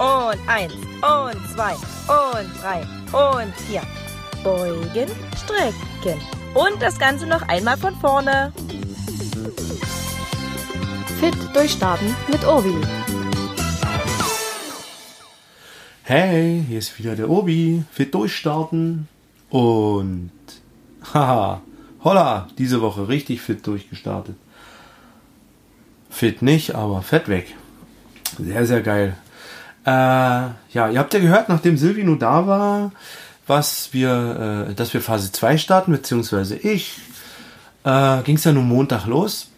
Und eins. Und zwei. Und drei. Und vier. Beugen, strecken. Und das Ganze noch einmal von vorne. Fit durchstarten mit Obi. Hey, hier ist wieder der Obi. Fit durchstarten. Und haha, holla, diese Woche richtig fit durchgestartet. Fit nicht, aber fett weg. Sehr, sehr geil. Äh, ja, ihr habt ja gehört, nachdem Silvi nur da war, was wir, äh, dass wir Phase 2 starten, beziehungsweise ich, äh, ging es ja nun Montag los.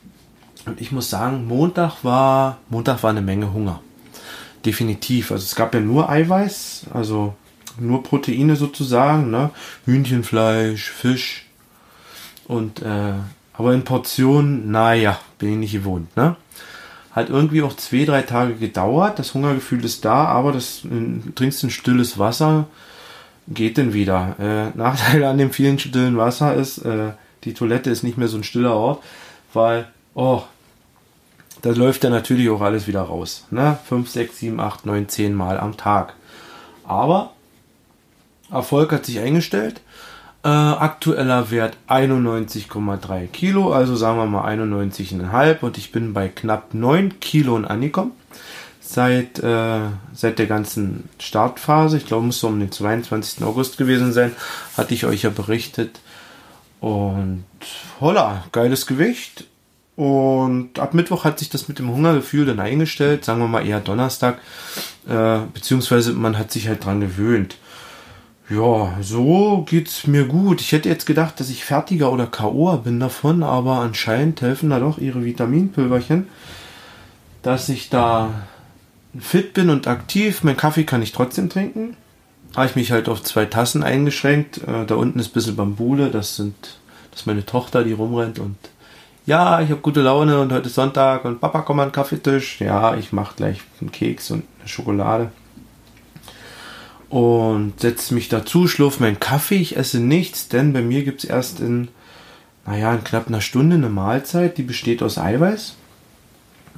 Und ich muss sagen, Montag war, Montag war eine Menge Hunger. Definitiv. Also es gab ja nur Eiweiß, also nur Proteine sozusagen, ne? Hühnchenfleisch, Fisch und äh, aber in Portionen, naja, bin ich nicht gewohnt, ne? Hat irgendwie auch zwei, drei Tage gedauert. Das Hungergefühl ist da, aber das trinkst ein stilles Wasser, geht denn wieder. Äh, Nachteil an dem vielen stillen Wasser ist, äh, die Toilette ist nicht mehr so ein stiller Ort, weil, oh, da läuft ja natürlich auch alles wieder raus. Ne? 5, 6, 7, 8, 9, 10 Mal am Tag. Aber Erfolg hat sich eingestellt. Äh, aktueller Wert 91,3 Kilo, also sagen wir mal 91,5 und ich bin bei knapp 9 Kilo angekommen. Seit, äh, seit der ganzen Startphase, ich glaube, muss so um den 22. August gewesen sein, hatte ich euch ja berichtet. Und holla, geiles Gewicht. Und ab Mittwoch hat sich das mit dem Hungergefühl dann eingestellt, sagen wir mal eher Donnerstag, äh, beziehungsweise man hat sich halt dran gewöhnt. Ja, so geht's mir gut. Ich hätte jetzt gedacht, dass ich fertiger oder K.O. bin davon, aber anscheinend helfen da doch ihre Vitaminpülverchen, dass ich da fit bin und aktiv. Mein Kaffee kann ich trotzdem trinken. Habe ich mich halt auf zwei Tassen eingeschränkt. Äh, da unten ist ein bisschen Bambule. Das sind, das ist meine Tochter, die rumrennt und ja, ich habe gute Laune und heute ist Sonntag und Papa, komm an den Kaffeetisch. Ja, ich mache gleich einen Keks und eine Schokolade und setze mich dazu, schlurf meinen Kaffee, ich esse nichts, denn bei mir gibt es erst in, naja, in knapp einer Stunde eine Mahlzeit, die besteht aus Eiweiß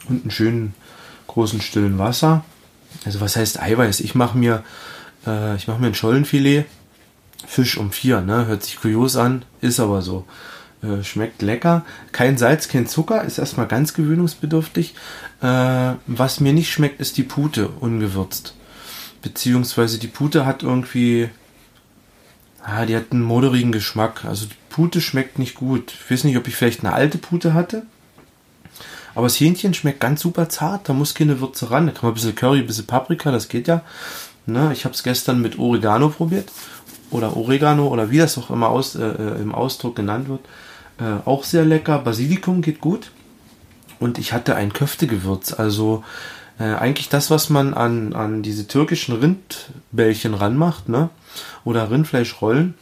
und einem schönen großen stillen Wasser. Also was heißt Eiweiß? Ich mache mir, äh, ich mir ein Schollenfilet, Fisch um vier, ne? Hört sich kurios an, ist aber so. Äh, schmeckt lecker. Kein Salz, kein Zucker, ist erstmal ganz gewöhnungsbedürftig. Äh, was mir nicht schmeckt, ist die Pute ungewürzt beziehungsweise die Pute hat irgendwie, ah, die hat einen moderigen Geschmack. Also die Pute schmeckt nicht gut. Ich weiß nicht, ob ich vielleicht eine alte Pute hatte. Aber das Hähnchen schmeckt ganz super zart. Da muss keine Würze ran. Da kann man ein bisschen Curry, ein bisschen Paprika, das geht ja. Ne, ich habe es gestern mit Oregano probiert. Oder Oregano oder wie das auch immer aus, äh, äh, im Ausdruck genannt wird. Äh, auch sehr lecker. Basilikum geht gut. Und ich hatte ein Köftegewürz. Also äh, eigentlich das, was man an, an diese türkischen Rindbällchen ranmacht, ne? Oder Rindfleischrollen.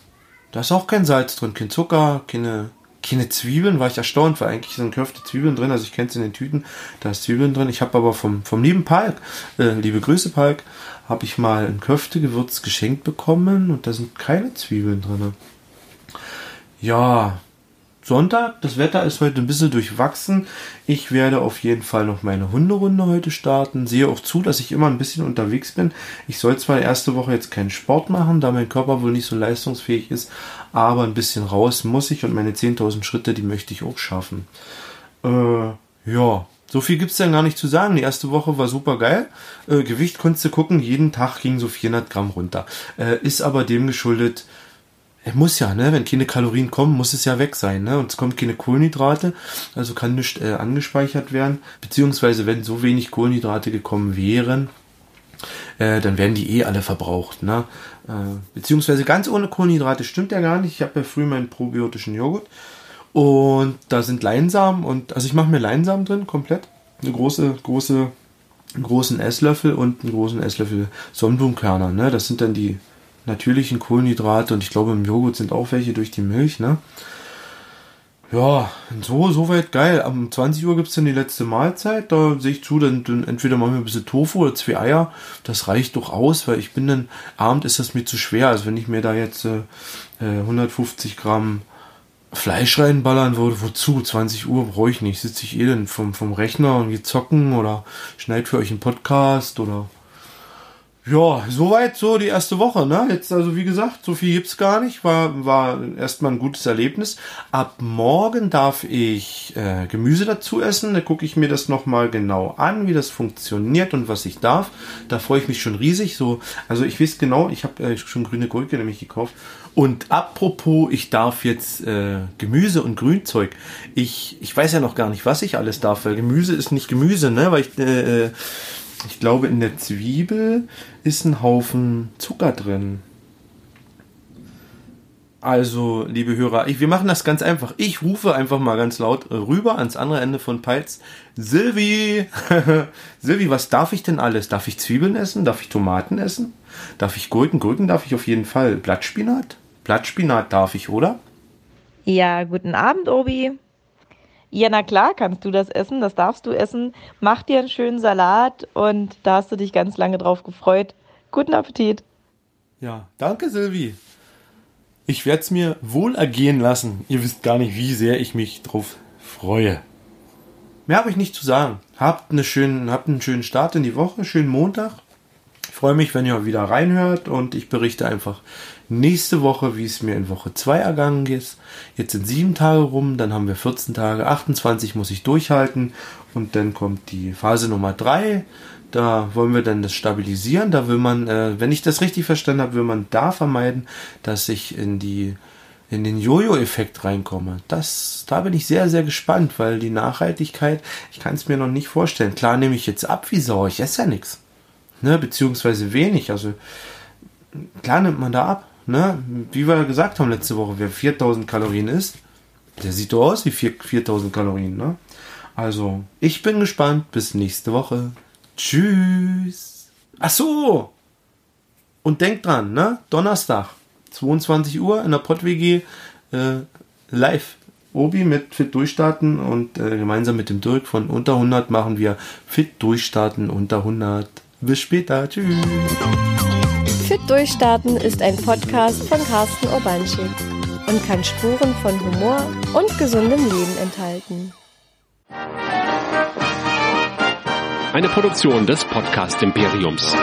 Da ist auch kein Salz drin, kein Zucker, keine, keine Zwiebeln. War ich erstaunt, weil eigentlich sind Köfte Zwiebeln drin. Also ich kenne es in den Tüten, da ist Zwiebeln drin. Ich habe aber vom, vom lieben Palk, äh, liebe Grüße Palk, habe ich mal ein Köftegewürz geschenkt bekommen und da sind keine Zwiebeln drin. Ja, Sonntag. Das Wetter ist heute ein bisschen durchwachsen. Ich werde auf jeden Fall noch meine Hunderunde heute starten. Sehe auch zu, dass ich immer ein bisschen unterwegs bin. Ich soll zwar erste Woche jetzt keinen Sport machen, da mein Körper wohl nicht so leistungsfähig ist, aber ein bisschen raus muss ich und meine 10.000 Schritte, die möchte ich auch schaffen. Äh, ja, so viel gibt's dann gar nicht zu sagen. Die erste Woche war super geil. Äh, Gewicht konntest du gucken, jeden Tag ging so 400 Gramm runter. Äh, ist aber dem geschuldet, er muss ja, ne? Wenn keine Kalorien kommen, muss es ja weg sein, ne? Und es kommen keine Kohlenhydrate, also kann nicht äh, angespeichert werden. Beziehungsweise, wenn so wenig Kohlenhydrate gekommen wären, äh, dann werden die eh alle verbraucht, ne? Äh, beziehungsweise ganz ohne Kohlenhydrate stimmt ja gar nicht. Ich habe ja früher meinen probiotischen Joghurt und da sind Leinsamen und also ich mache mir Leinsamen drin komplett, eine große große einen großen Esslöffel und einen großen Esslöffel Sonnenblumenkörner, ne? Das sind dann die natürlichen Kohlenhydrate und ich glaube im Joghurt sind auch welche durch die Milch, ne? Ja, so, soweit geil. Am 20 Uhr gibt's dann die letzte Mahlzeit. Da sehe ich zu, dann, dann entweder machen wir ein bisschen Tofu oder zwei Eier. Das reicht doch aus, weil ich bin dann, Abend ist das mir zu schwer. Also wenn ich mir da jetzt äh, 150 Gramm Fleisch reinballern würde, wozu? 20 Uhr brauche ich nicht. Sitze ich eh dann vom, vom Rechner und gehe zocken oder schneid für euch einen Podcast oder Ja, soweit so die erste Woche, ne? Jetzt also wie gesagt, so viel gibt's gar nicht. War war erstmal ein gutes Erlebnis. Ab morgen darf ich äh, Gemüse dazu essen. Da gucke ich mir das nochmal genau an, wie das funktioniert und was ich darf. Da freue ich mich schon riesig. So, also ich weiß genau, ich habe äh, schon grüne Gurke nämlich gekauft. Und apropos, ich darf jetzt äh, Gemüse und Grünzeug. Ich ich weiß ja noch gar nicht, was ich alles darf, weil Gemüse ist nicht Gemüse, ne? Weil ich äh, äh ich glaube, in der Zwiebel ist ein Haufen Zucker drin. Also, liebe Hörer, ich, wir machen das ganz einfach. Ich rufe einfach mal ganz laut rüber ans andere Ende von Peitz. Silvi! Silvi, was darf ich denn alles? Darf ich Zwiebeln essen? Darf ich Tomaten essen? Darf ich Gurken? Gurken darf ich auf jeden Fall. Blattspinat? Blattspinat darf ich, oder? Ja, guten Abend, Obi. Ja, na klar, kannst du das essen, das darfst du essen. Mach dir einen schönen Salat und da hast du dich ganz lange drauf gefreut. Guten Appetit. Ja, danke, Silvi. Ich werde es mir wohl ergehen lassen. Ihr wisst gar nicht, wie sehr ich mich drauf freue. Mehr habe ich nicht zu sagen. Habt, eine schönen, habt einen schönen Start in die Woche, schönen Montag. Ich freue mich, wenn ihr wieder reinhört und ich berichte einfach nächste Woche, wie es mir in Woche 2 ergangen ist. Jetzt sind sieben Tage rum, dann haben wir 14 Tage, 28 muss ich durchhalten und dann kommt die Phase Nummer 3. Da wollen wir dann das stabilisieren. Da will man, äh, wenn ich das richtig verstanden habe, will man da vermeiden, dass ich in die in den Jojo-Effekt reinkomme. Das, da bin ich sehr, sehr gespannt, weil die Nachhaltigkeit, ich kann es mir noch nicht vorstellen. Klar nehme ich jetzt ab wie Sau, ich esse ja nichts. Ne, beziehungsweise wenig. Also klar nimmt man da ab. Ne? Wie wir gesagt haben letzte Woche, wer 4000 Kalorien isst, der sieht doch aus wie 4000 Kalorien. Ne? Also, ich bin gespannt. Bis nächste Woche. Tschüss. Ach so. Und denkt dran, ne? Donnerstag, 22 Uhr in der PodWG äh, live. Obi mit Fit Durchstarten und äh, gemeinsam mit dem Dirk von unter 100 machen wir Fit Durchstarten unter 100. Bis später. Tschüss. Fit Durchstarten ist ein Podcast von Carsten Urbanschik und kann Spuren von Humor und gesundem Leben enthalten. Eine Produktion des Podcast Imperiums.